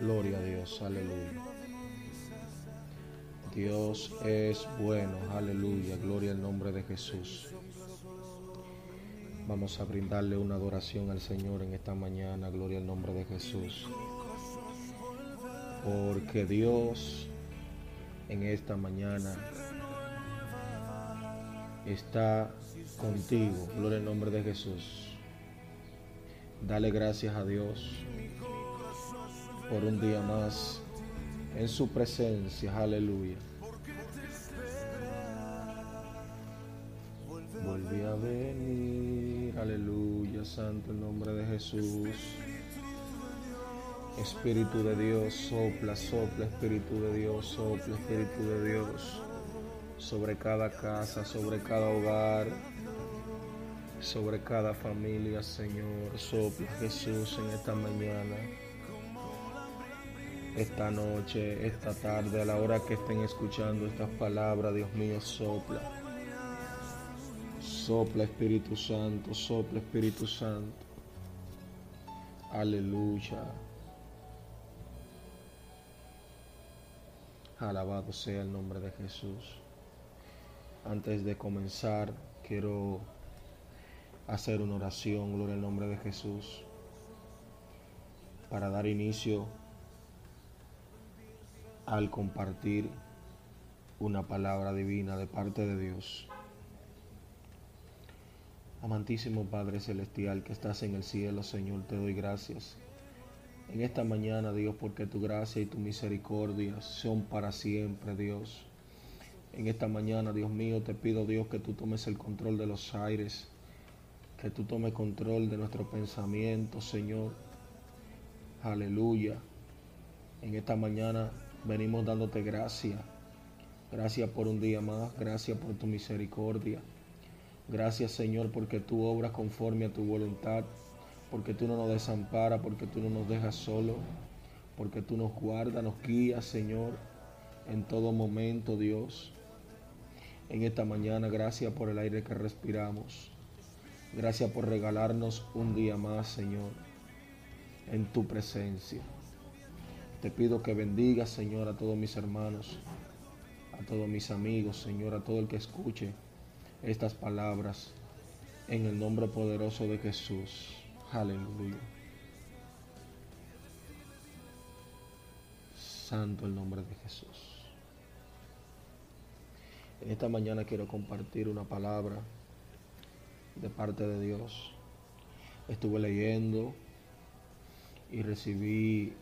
Gloria a Dios, aleluya. Dios es bueno, aleluya, gloria al nombre de Jesús. Vamos a brindarle una adoración al Señor en esta mañana, gloria al nombre de Jesús. Porque Dios en esta mañana está contigo, gloria al nombre de Jesús. Dale gracias a Dios por un día más en su presencia, aleluya. Volví a venir, aleluya, santo el nombre de Jesús. Espíritu de Dios, sopla, sopla, Espíritu de Dios, sopla, Espíritu de Dios, sobre cada casa, sobre cada hogar, sobre cada familia, Señor, sopla Jesús en esta mañana esta noche, esta tarde, a la hora que estén escuchando estas palabras, Dios mío, sopla. Sopla Espíritu Santo, sopla Espíritu Santo. Aleluya. Alabado sea el nombre de Jesús. Antes de comenzar, quiero hacer una oración, gloria al nombre de Jesús, para dar inicio al compartir una palabra divina de parte de Dios. Amantísimo Padre Celestial que estás en el cielo, Señor, te doy gracias. En esta mañana, Dios, porque tu gracia y tu misericordia son para siempre, Dios. En esta mañana, Dios mío, te pido, Dios, que tú tomes el control de los aires, que tú tomes control de nuestro pensamiento, Señor. Aleluya. En esta mañana venimos dándote gracias. Gracias por un día más, gracias por tu misericordia. Gracias Señor porque tú obras conforme a tu voluntad, porque tú no nos desamparas, porque tú no nos dejas solo, porque tú nos guardas, nos guías Señor en todo momento Dios. En esta mañana gracias por el aire que respiramos. Gracias por regalarnos un día más Señor en tu presencia. Te pido que bendiga, Señor, a todos mis hermanos, a todos mis amigos, Señor, a todo el que escuche estas palabras en el nombre poderoso de Jesús. Aleluya. Santo el nombre de Jesús. En esta mañana quiero compartir una palabra de parte de Dios. Estuve leyendo y recibí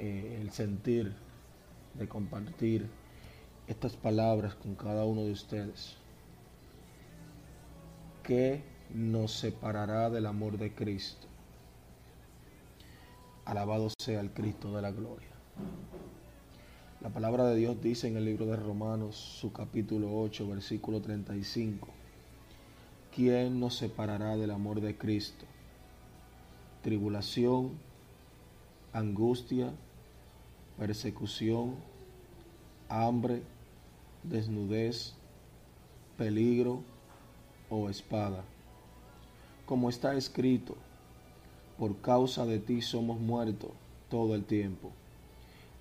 eh, el sentir de compartir estas palabras con cada uno de ustedes. ¿Qué nos separará del amor de Cristo? Alabado sea el Cristo de la gloria. La palabra de Dios dice en el libro de Romanos, su capítulo 8, versículo 35. ¿Quién nos separará del amor de Cristo? Tribulación, angustia, persecución, hambre, desnudez, peligro o espada. Como está escrito, por causa de ti somos muertos todo el tiempo.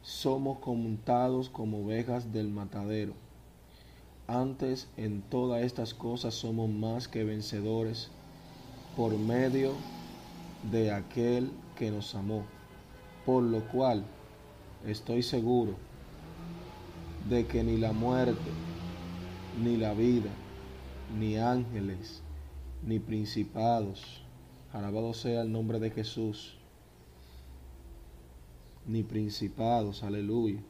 Somos contados como ovejas del matadero. Antes en todas estas cosas somos más que vencedores por medio de aquel que nos amó. Por lo cual estoy seguro de que ni la muerte, ni la vida, ni ángeles, ni principados, alabado sea el nombre de Jesús, ni principados, aleluya,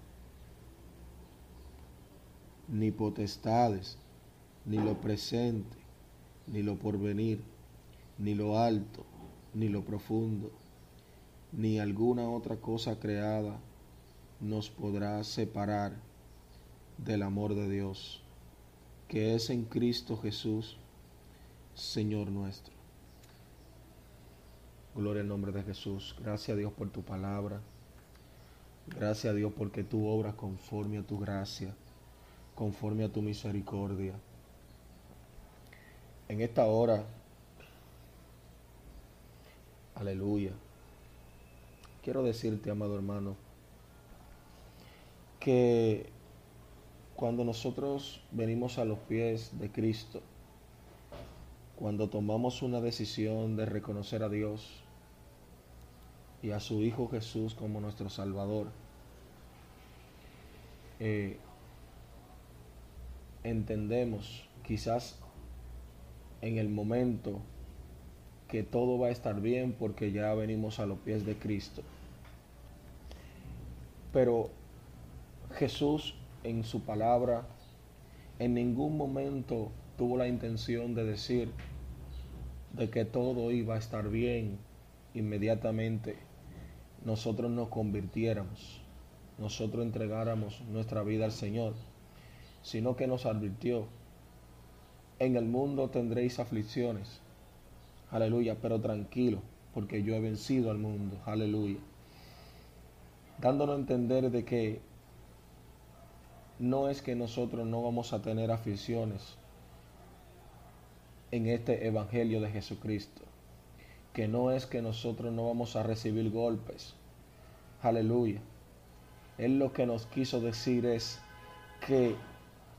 ni potestades, ni lo presente, ni lo porvenir, ni lo alto, ni lo profundo, ni alguna otra cosa creada nos podrá separar del amor de Dios, que es en Cristo Jesús, Señor nuestro. Gloria al nombre de Jesús. Gracias a Dios por tu palabra. Gracias a Dios porque tú obras conforme a tu gracia, conforme a tu misericordia. En esta hora, aleluya, quiero decirte, amado hermano, que cuando nosotros venimos a los pies de Cristo, cuando tomamos una decisión de reconocer a Dios y a su Hijo Jesús como nuestro Salvador, eh, entendemos quizás en el momento que todo va a estar bien porque ya venimos a los pies de Cristo. Pero Jesús en su palabra en ningún momento tuvo la intención de decir de que todo iba a estar bien inmediatamente nosotros nos convirtiéramos, nosotros entregáramos nuestra vida al Señor, sino que nos advirtió, en el mundo tendréis aflicciones, aleluya, pero tranquilo, porque yo he vencido al mundo, aleluya, dándonos a entender de que no es que nosotros no vamos a tener aflicciones en este Evangelio de Jesucristo, que no es que nosotros no vamos a recibir golpes, aleluya. Él lo que nos quiso decir es que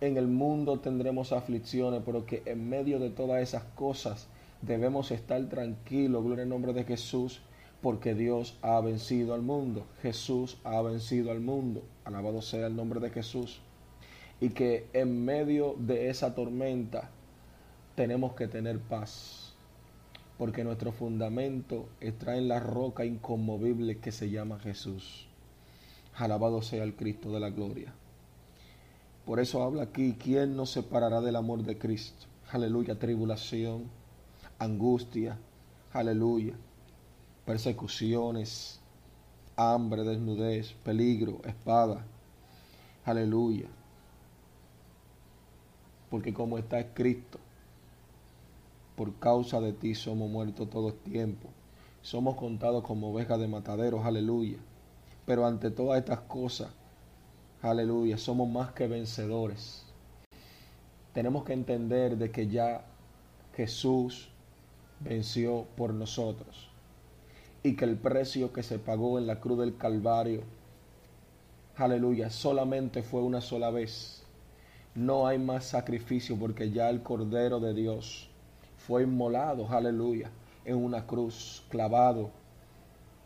en el mundo tendremos aflicciones, pero que en medio de todas esas cosas debemos estar tranquilos, gloria al nombre de Jesús, porque Dios ha vencido al mundo. Jesús ha vencido al mundo. Alabado sea el nombre de Jesús y que en medio de esa tormenta tenemos que tener paz, porque nuestro fundamento está en la roca inconmovible que se llama Jesús. Alabado sea el Cristo de la gloria. Por eso habla aquí, ¿quién nos separará del amor de Cristo? Aleluya, tribulación, angustia, aleluya, persecuciones, hambre, desnudez, peligro, espada, aleluya porque como está escrito, por causa de ti somos muertos todo el tiempo. Somos contados como ovejas de mataderos, aleluya. Pero ante todas estas cosas, aleluya, somos más que vencedores. Tenemos que entender de que ya Jesús venció por nosotros y que el precio que se pagó en la cruz del Calvario, aleluya, solamente fue una sola vez no hay más sacrificio porque ya el Cordero de Dios fue inmolado, aleluya, en una cruz, clavado,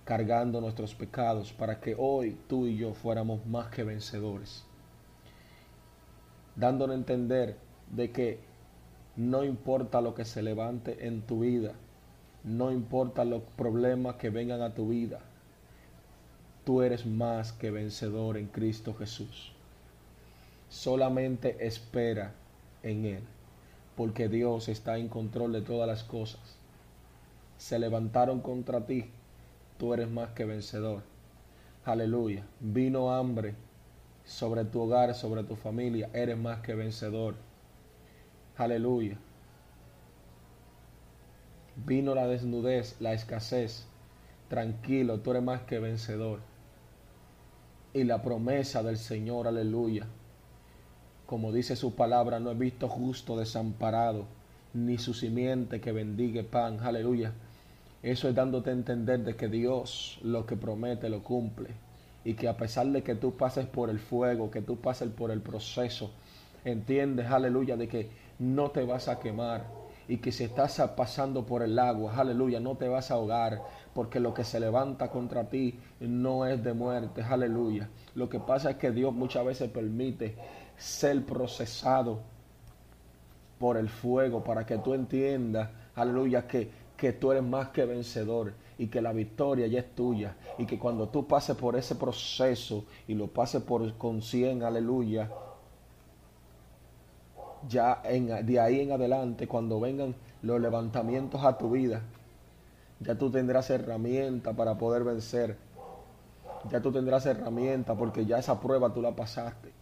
cargando nuestros pecados para que hoy tú y yo fuéramos más que vencedores. Dándonos a entender de que no importa lo que se levante en tu vida, no importa los problemas que vengan a tu vida, tú eres más que vencedor en Cristo Jesús solamente espera en Él, porque Dios está en control de todas las cosas. Se levantaron contra ti, tú eres más que vencedor. Aleluya. Vino hambre sobre tu hogar, sobre tu familia, eres más que vencedor. Aleluya. Vino la desnudez, la escasez. Tranquilo, tú eres más que vencedor. Y la promesa del Señor, aleluya, como dice su palabra, no he visto justo desamparado, ni su simiente que bendiga pan. Aleluya. Eso es dándote a entender de que Dios lo que promete lo cumple. Y que a pesar de que tú pases por el fuego, que tú pases por el proceso, entiendes, aleluya, de que no te vas a quemar. Y que si estás pasando por el agua, aleluya, no te vas a ahogar. Porque lo que se levanta contra ti no es de muerte, aleluya. Lo que pasa es que Dios muchas veces permite ser procesado por el fuego para que tú entiendas, aleluya, que, que tú eres más que vencedor y que la victoria ya es tuya y que cuando tú pases por ese proceso y lo pases por con 100, aleluya, ya en, de ahí en adelante, cuando vengan los levantamientos a tu vida, ya tú tendrás herramienta para poder vencer. Ya tú tendrás herramienta porque ya esa prueba tú la pasaste.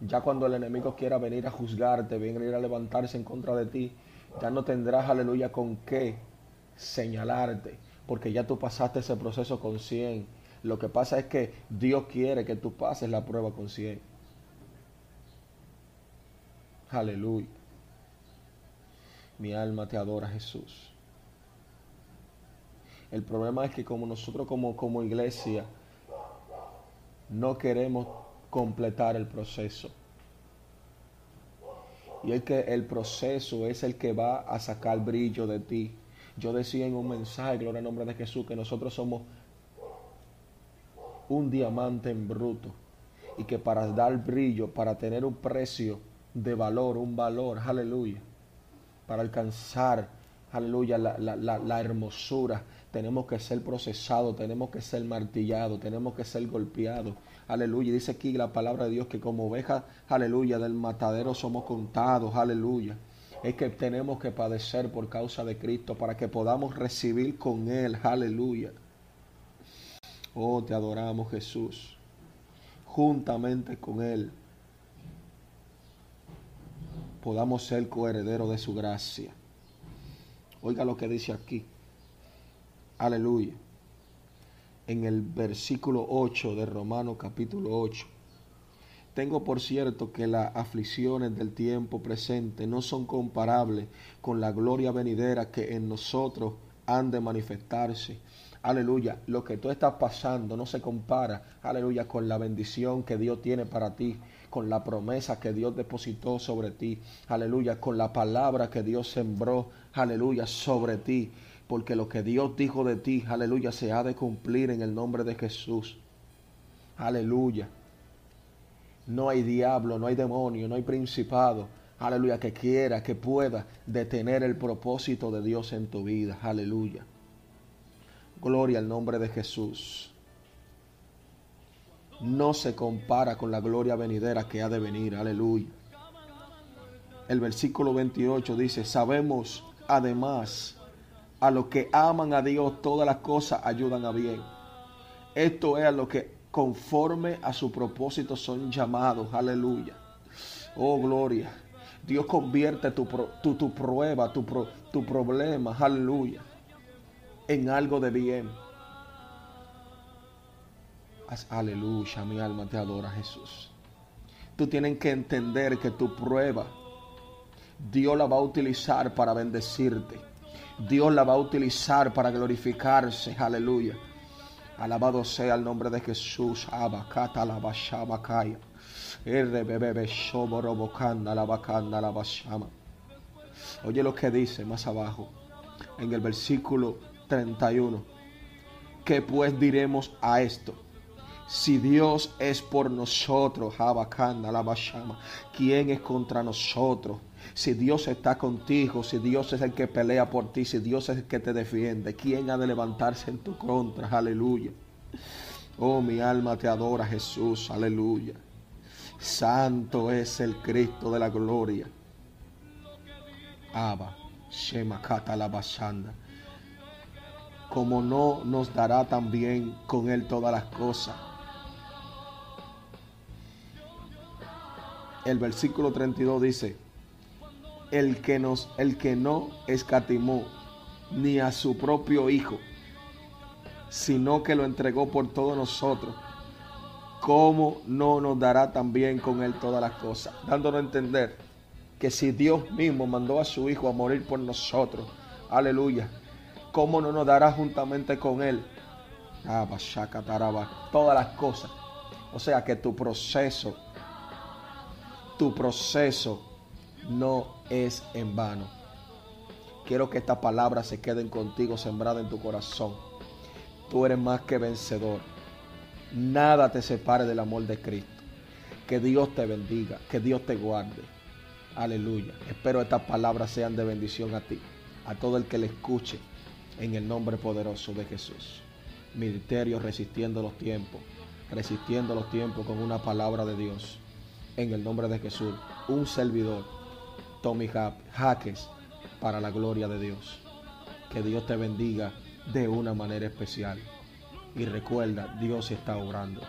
Ya cuando el enemigo quiera venir a juzgarte, venir a levantarse en contra de ti, ya no tendrás, aleluya, con qué señalarte, porque ya tú pasaste ese proceso con 100. Lo que pasa es que Dios quiere que tú pases la prueba con 100. Aleluya. Mi alma te adora, Jesús. El problema es que como nosotros como, como iglesia no queremos completar el proceso. Y es que el proceso es el que va a sacar brillo de ti. Yo decía en un mensaje, gloria al nombre de Jesús, que nosotros somos un diamante en bruto. Y que para dar brillo, para tener un precio de valor, un valor, aleluya, para alcanzar, aleluya, la, la, la, la hermosura, tenemos que ser procesados, tenemos que ser martillados, tenemos que ser golpeados. Aleluya. Dice aquí la palabra de Dios que como ovejas, aleluya, del matadero somos contados. Aleluya. Es que tenemos que padecer por causa de Cristo para que podamos recibir con Él. Aleluya. Oh, te adoramos Jesús. Juntamente con Él podamos ser coherederos de su gracia. Oiga lo que dice aquí. Aleluya. En el versículo 8 de Romanos capítulo 8. Tengo por cierto que las aflicciones del tiempo presente no son comparables con la gloria venidera que en nosotros han de manifestarse. Aleluya, lo que tú estás pasando no se compara, aleluya, con la bendición que Dios tiene para ti, con la promesa que Dios depositó sobre ti, aleluya, con la palabra que Dios sembró, aleluya, sobre ti porque lo que Dios dijo de ti, aleluya, se ha de cumplir en el nombre de Jesús. Aleluya. No hay diablo, no hay demonio, no hay principado, aleluya, que quiera, que pueda detener el propósito de Dios en tu vida. Aleluya. Gloria al nombre de Jesús. No se compara con la gloria venidera que ha de venir. Aleluya. El versículo 28 dice, sabemos además a los que aman a Dios todas las cosas ayudan a bien. Esto es a lo que conforme a su propósito son llamados. Aleluya. Oh, gloria. Dios convierte tu, tu, tu prueba, tu, tu problema, aleluya, en algo de bien. Aleluya, mi alma te adora, Jesús. Tú tienes que entender que tu prueba, Dios la va a utilizar para bendecirte. Dios la va a utilizar para glorificarse. Aleluya. Alabado sea el nombre de Jesús. Abacata la bashabakaya. Oye lo que dice más abajo en el versículo 31. ¿Qué pues diremos a esto? Si Dios es por nosotros, la bashama, ¿quién es contra nosotros? Si Dios está contigo, si Dios es el que pelea por ti, si Dios es el que te defiende, ¿quién ha de levantarse en tu contra? Aleluya. Oh, mi alma te adora, Jesús. Aleluya. Santo es el Cristo de la gloria. Abba, Shema la. Como no nos dará también con Él todas las cosas. El versículo 32 dice, el que, nos, el que no escatimó ni a su propio Hijo, sino que lo entregó por todos nosotros, ¿cómo no nos dará también con Él todas las cosas? Dándonos a entender que si Dios mismo mandó a su Hijo a morir por nosotros, aleluya, ¿cómo no nos dará juntamente con Él? Todas las cosas. O sea que tu proceso, tu proceso no es en vano. Quiero que estas palabras se queden contigo sembradas en tu corazón. Tú eres más que vencedor. Nada te separe del amor de Cristo. Que Dios te bendiga, que Dios te guarde. Aleluya. Espero estas palabras sean de bendición a ti, a todo el que le escuche, en el nombre poderoso de Jesús. Ministerio resistiendo los tiempos, resistiendo los tiempos con una palabra de Dios. En el nombre de Jesús, un servidor Tommy Jaques para la gloria de Dios. Que Dios te bendiga de una manera especial. Y recuerda, Dios está obrando.